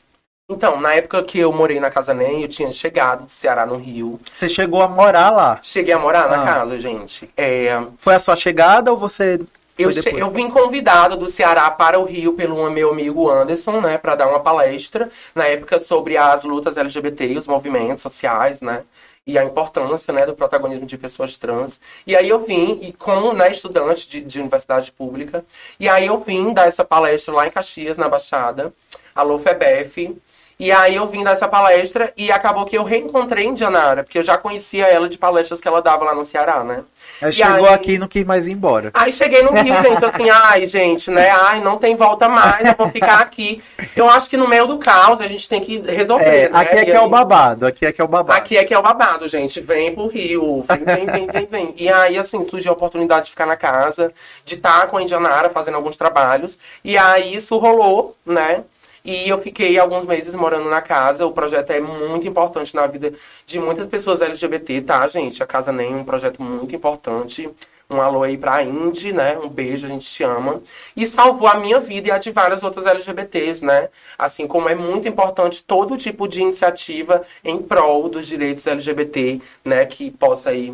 Então, na época que eu morei na Casa NEM, eu tinha chegado do Ceará, no Rio. Você chegou a morar lá? Cheguei a morar ah. na casa, gente. É... Foi a sua chegada ou você eu, eu vim convidado do Ceará para o Rio pelo meu amigo Anderson, né, para dar uma palestra na época sobre as lutas LGBT e os movimentos sociais, né e a importância né, do protagonismo de pessoas trans. E aí eu vim, e como né, estudante de, de universidade pública, e aí eu vim dar essa palestra lá em Caxias, na Baixada, a LOFEBEF, E aí eu vim dessa palestra e acabou que eu reencontrei Indianara, porque eu já conhecia ela de palestras que ela dava lá no Ceará, né? Aí chegou aí, aqui e não quis mais ir embora. Aí cheguei no Rio, gente, assim, ai, gente, né? Ai, não tem volta mais, eu vou ficar aqui. Eu acho que no meio do caos a gente tem que resolver. É, né? Aqui é que é o babado, aqui é que é o babado. Aqui é que é o babado, gente. Vem pro Rio, vem, vem, vem, vem, vem. E aí, assim, surgiu a oportunidade de ficar na casa, de estar com a Indianara fazendo alguns trabalhos. E aí isso rolou, né? E eu fiquei alguns meses morando na casa. O projeto é muito importante na vida de muitas pessoas LGBT, tá, gente? A Casa Nem é um projeto muito importante. Um alô aí pra Indy, né? Um beijo, a gente te ama. E salvou a minha vida e a de várias outras LGBTs, né? Assim como é muito importante todo tipo de iniciativa em prol dos direitos LGBT, né? Que possa aí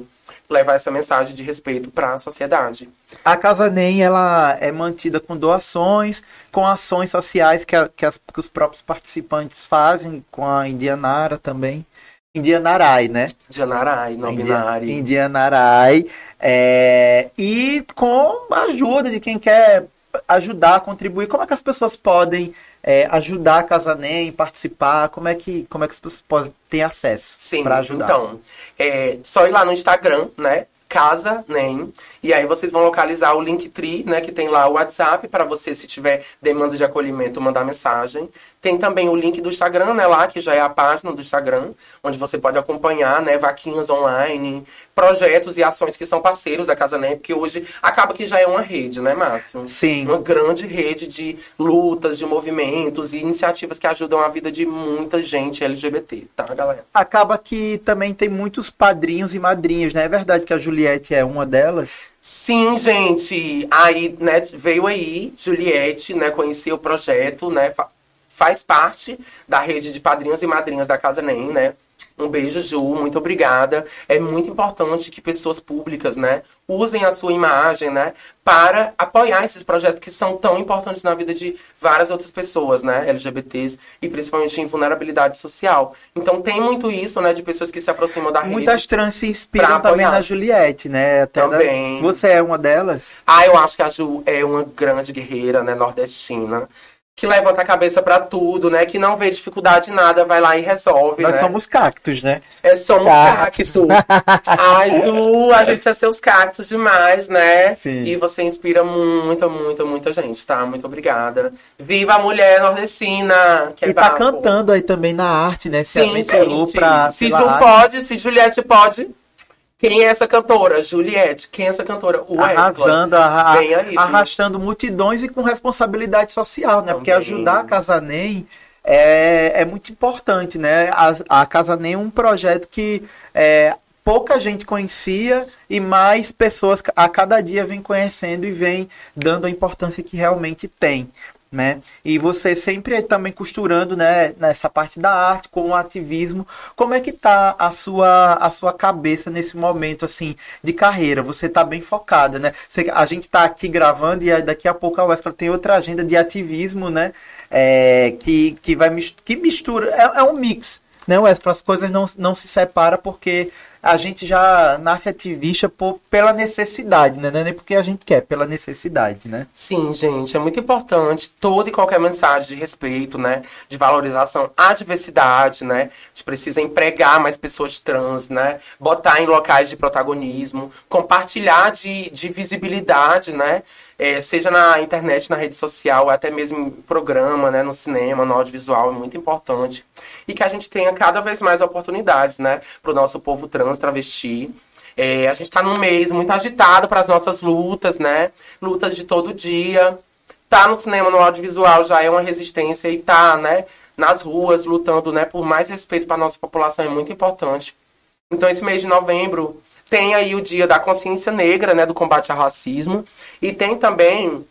levar essa mensagem de respeito para a sociedade. A Casa NEM ela é mantida com doações, com ações sociais que, a, que, as, que os próprios participantes fazem, com a Indianara também. Indianarai, né? Indianarai, não binário. Indianarai. É, e com a ajuda de quem quer ajudar, contribuir. Como é que as pessoas podem é, ajudar a Casa NEM, participar? Como é que, como é que as pessoas podem ter acesso para ajudar? Então, é só ir lá no Instagram, né? Casa NEM. E aí vocês vão localizar o Linktree, né? Que tem lá o WhatsApp para você, se tiver demanda de acolhimento, mandar mensagem. Tem também o link do Instagram, né, lá, que já é a página do Instagram, onde você pode acompanhar, né, vaquinhas online, projetos e ações que são parceiros da Casa NEM, porque hoje acaba que já é uma rede, né, Márcio? Sim. Uma grande rede de lutas, de movimentos e iniciativas que ajudam a vida de muita gente LGBT, tá, galera? Acaba que também tem muitos padrinhos e madrinhos, né? É verdade que a Juliette é uma delas? Sim, gente. Aí, né, veio aí, Juliette, né, conhecia o projeto, né, faz parte da rede de padrinhos e madrinhas da Casa NEM, né? Um beijo, Ju, muito obrigada. É muito importante que pessoas públicas, né, usem a sua imagem, né, para apoiar esses projetos que são tão importantes na vida de várias outras pessoas, né, LGBTs e principalmente em vulnerabilidade social. Então tem muito isso, né, de pessoas que se aproximam da rede. Muitas trans se inspiram também na Juliette, né? Até também. Da... Você é uma delas? Ah, eu acho que a Ju é uma grande guerreira, né, nordestina que levanta a cabeça para tudo, né? Que não vê dificuldade em nada, vai lá e resolve, Nós né? somos cactos, né? É, somos cactos. cactos. Ai, Lu, a [laughs] gente é seus cactos demais, né? Sim. E você inspira muita, muita, muita gente, tá? Muito obrigada. Viva a mulher nordestina! Que é e tá cantando aí também na arte, né? Se Sim, gente. Pra, se Ju pode, se Juliette pode, quem é essa cantora? Juliette. Quem é essa cantora? O Arrasando, arra aí, arrastando multidões e com responsabilidade social, né? Também. Porque ajudar a Casa Nem é, é muito importante, né? A, a Casa Nem é um projeto que é, pouca gente conhecia e mais pessoas a cada dia vem conhecendo e vem dando a importância que realmente tem né? E você sempre também costurando, né, nessa parte da arte com o ativismo. Como é que tá a sua a sua cabeça nesse momento assim de carreira? Você tá bem focada, né? Você, a gente tá aqui gravando e daqui a pouco a Wesley tem outra agenda de ativismo, né? É, que que vai que mistura é, é um mix, né, Wesley? As coisas não, não se separam porque a gente já nasce ativista por, pela necessidade, né? Não é nem porque a gente quer, pela necessidade, né? Sim, gente, é muito importante toda e qualquer mensagem de respeito, né? De valorização à diversidade, né? A gente precisa empregar mais pessoas trans, né? Botar em locais de protagonismo, compartilhar de, de visibilidade, né? É, seja na internet, na rede social, até mesmo em programa, né, no cinema, no audiovisual, é muito importante. E que a gente tenha cada vez mais oportunidades, né, para o nosso povo trans, travesti. É, a gente está num mês muito agitado para as nossas lutas, né, lutas de todo dia. Tá no cinema, no audiovisual já é uma resistência e tá, né, nas ruas lutando, né, por mais respeito para nossa população é muito importante. Então esse mês de novembro tem aí o dia da consciência negra, né, do combate ao racismo, e tem também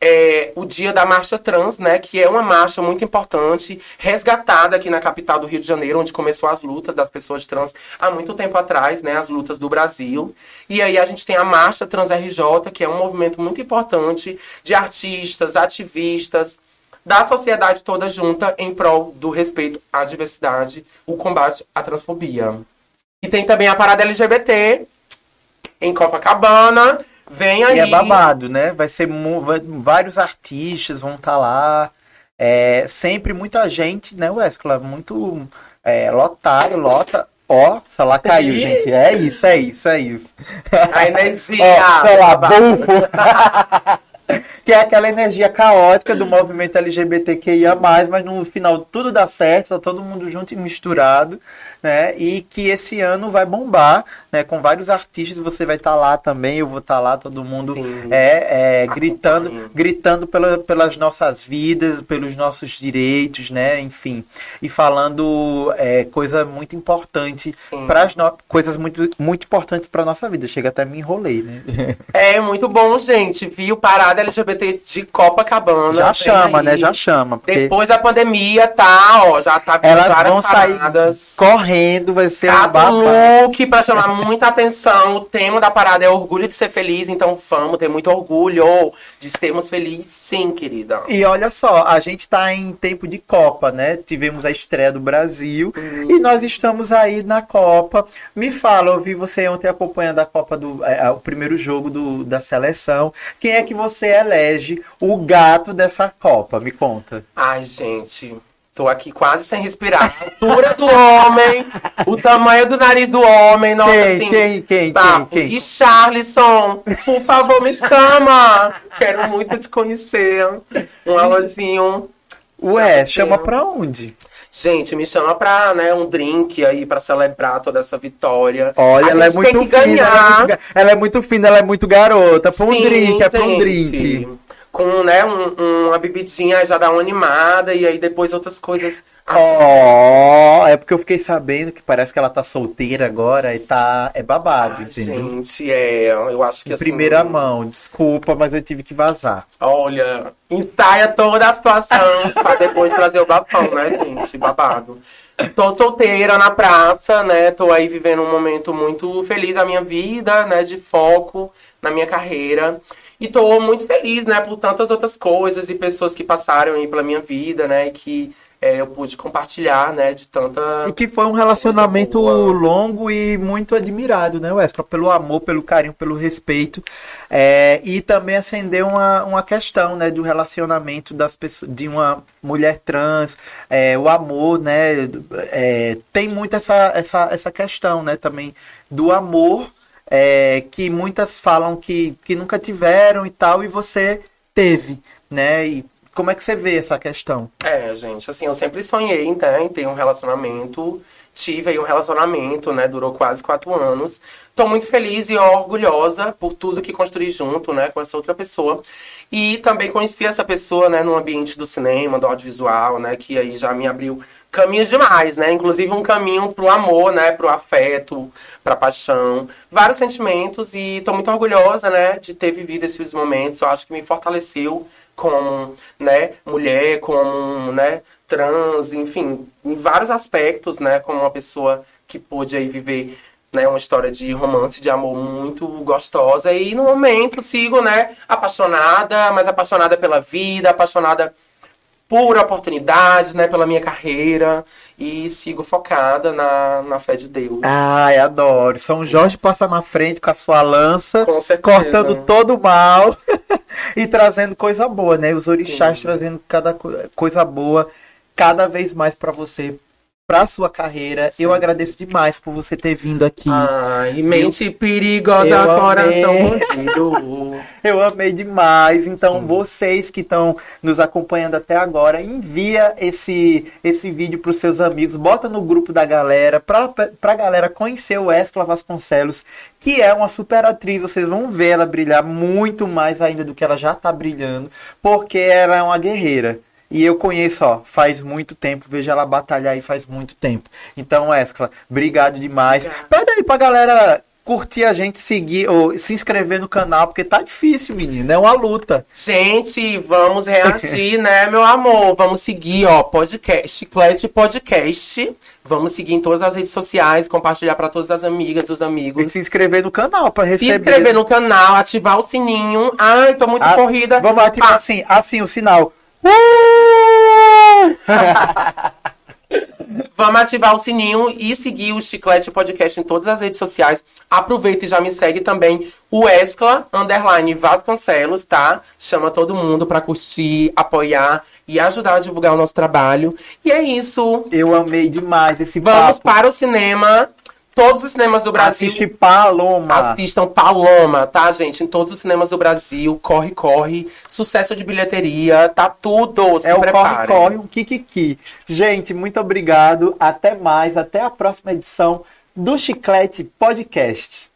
é, o dia da marcha trans, né, que é uma marcha muito importante, resgatada aqui na capital do Rio de Janeiro, onde começou as lutas das pessoas trans há muito tempo atrás, né, as lutas do Brasil. E aí a gente tem a marcha Trans RJ, que é um movimento muito importante de artistas, ativistas, da sociedade toda junta em prol do respeito à diversidade, o combate à transfobia. E tem também a parada LGBT em Copacabana. Vem aí. E é babado, né? Vai ser vai, vários artistas vão estar tá lá. É, sempre muita gente, né, Wesley? Muito é, lotado, lota. Ó, oh, lá caiu, gente. É isso, é isso, é isso. A energia. [laughs] Ó, oh, lá, burro. [laughs] que é aquela energia caótica do movimento LGBTQIA+, mas no final tudo dá certo, tá todo mundo junto e misturado, né? E que esse ano vai bombar, né? Com vários artistas, você vai estar tá lá também, eu vou estar tá lá, todo mundo é, é gritando, gritando pela, pelas nossas vidas, pelos nossos direitos, né? Enfim, e falando é, coisa muito importante para as no... coisas muito muito importantes para nossa vida. Chega até me enrolei, né? É muito bom, gente. Viu parada LGBT de Copacabana. Já chama, aí. né? Já chama. Porque... Depois da pandemia, tá, ó, já tá vindo Elas várias vão paradas. sair correndo, vai ser Cada um look pra chamar muita atenção. O tema da parada é orgulho de ser feliz, então vamos ter muito orgulho de sermos felizes, sim, querida. E olha só, a gente tá em tempo de Copa, né? Tivemos a estreia do Brasil hum. e nós estamos aí na Copa. Me fala, eu vi você ontem acompanhando a Copa do é, o primeiro jogo do, da seleção. Quem é que você elege o gato dessa Copa? Me conta. Ai, gente. Tô aqui quase sem respirar. A altura do homem, o tamanho do nariz do homem. Nossa, quem, assim, quem, quem, tá. quem, quem? E Charlison, por favor, me chama. Quero muito te conhecer. Um alôzinho. Ué, chama pra onde? Gente, me chama pra, né, um drink aí pra celebrar toda essa vitória. Olha, ela é muito fina. Ela é muito, ela é muito fina, ela é muito garota. Pra um Sim, drink, é pra um drink com né, um, uma bebidinha já dá uma animada e aí depois outras coisas. Oh, é porque eu fiquei sabendo que parece que ela tá solteira agora e tá. É babado, entendeu? Gente, é. Eu acho que assim. Primeira mão, desculpa, mas eu tive que vazar. Olha, ensaia toda a situação pra depois trazer o bafão, né, gente? Babado. Tô solteira na praça, né? Tô aí vivendo um momento muito feliz da minha vida, né? De foco na minha carreira. E tô muito feliz, né, por tantas outras coisas e pessoas que passaram aí pela minha vida, né, e que é, eu pude compartilhar, né, de tanta... E que foi um relacionamento longo e muito admirado, né, Wesley? Pelo amor, pelo carinho, pelo respeito. É, e também acendeu uma, uma questão, né, do relacionamento das pessoas, de uma mulher trans, é, o amor, né, é, tem muito essa, essa, essa questão, né, também do amor é, que muitas falam que, que nunca tiveram e tal, e você teve, né? E como é que você vê essa questão? É, gente, assim, eu sempre sonhei né, em ter um relacionamento. Tive aí um relacionamento, né? Durou quase quatro anos. Tô muito feliz e orgulhosa por tudo que construí junto, né? Com essa outra pessoa. E também conheci essa pessoa, né? No ambiente do cinema, do audiovisual, né? Que aí já me abriu caminhos demais, né? Inclusive um caminho pro amor, né? Pro afeto, pra paixão. Vários sentimentos e tô muito orgulhosa, né? De ter vivido esses momentos. Eu acho que me fortaleceu como, né? Mulher, como, né? Trans, enfim. Em vários aspectos, né? Como uma pessoa que pôde aí viver né, uma história de romance, de amor muito gostosa. E no momento sigo, né, apaixonada, mas apaixonada pela vida, apaixonada por oportunidades, né, pela minha carreira e sigo focada na, na fé de Deus. Ai, adoro. São Jorge passa na frente com a sua lança, com cortando todo o mal [laughs] e trazendo coisa boa, né? Os orixás Sim. trazendo cada coisa boa cada vez mais para você, pra sua carreira. Sim. Eu agradeço demais por você ter vindo aqui. Ai, mente eu, perigosa, eu coração bandido. [laughs] eu amei demais. Então, Sim. vocês que estão nos acompanhando até agora, envia esse, esse vídeo pros seus amigos, bota no grupo da galera, pra, pra galera conhecer o Escla Vasconcelos, que é uma super atriz. Vocês vão ver ela brilhar muito mais ainda do que ela já tá brilhando, porque ela é uma guerreira. E eu conheço, ó, faz muito tempo, vejo ela batalhar aí faz muito tempo. Então, Escla, obrigado demais. Pede aí pra galera curtir a gente, seguir ou se inscrever no canal, porque tá difícil, menina, é uma luta. Gente, vamos reagir, né, meu amor? Vamos seguir, ó, podcast, Chiclete Podcast. Vamos seguir em todas as redes sociais, compartilhar para todas as amigas, os amigos. E se inscrever no canal para receber. Se inscrever no canal, ativar o sininho. Ai, tô muito a... corrida. Vamos ativar ah. assim, assim o sinal. [laughs] Vamos ativar o sininho e seguir o Chiclete Podcast em todas as redes sociais. Aproveita e já me segue também o Escla Underline Vasconcelos, tá? Chama todo mundo para curtir, apoiar e ajudar a divulgar o nosso trabalho. E é isso. Eu amei demais esse Vamos papo. para o cinema todos os cinemas do Brasil. Assiste Paloma. Assistam Paloma, tá, gente? Em todos os cinemas do Brasil. Corre, corre. Sucesso de bilheteria. Tá tudo. Se é preparem. o corre, corre, um kikiki. Gente, muito obrigado. Até mais. Até a próxima edição do Chiclete Podcast.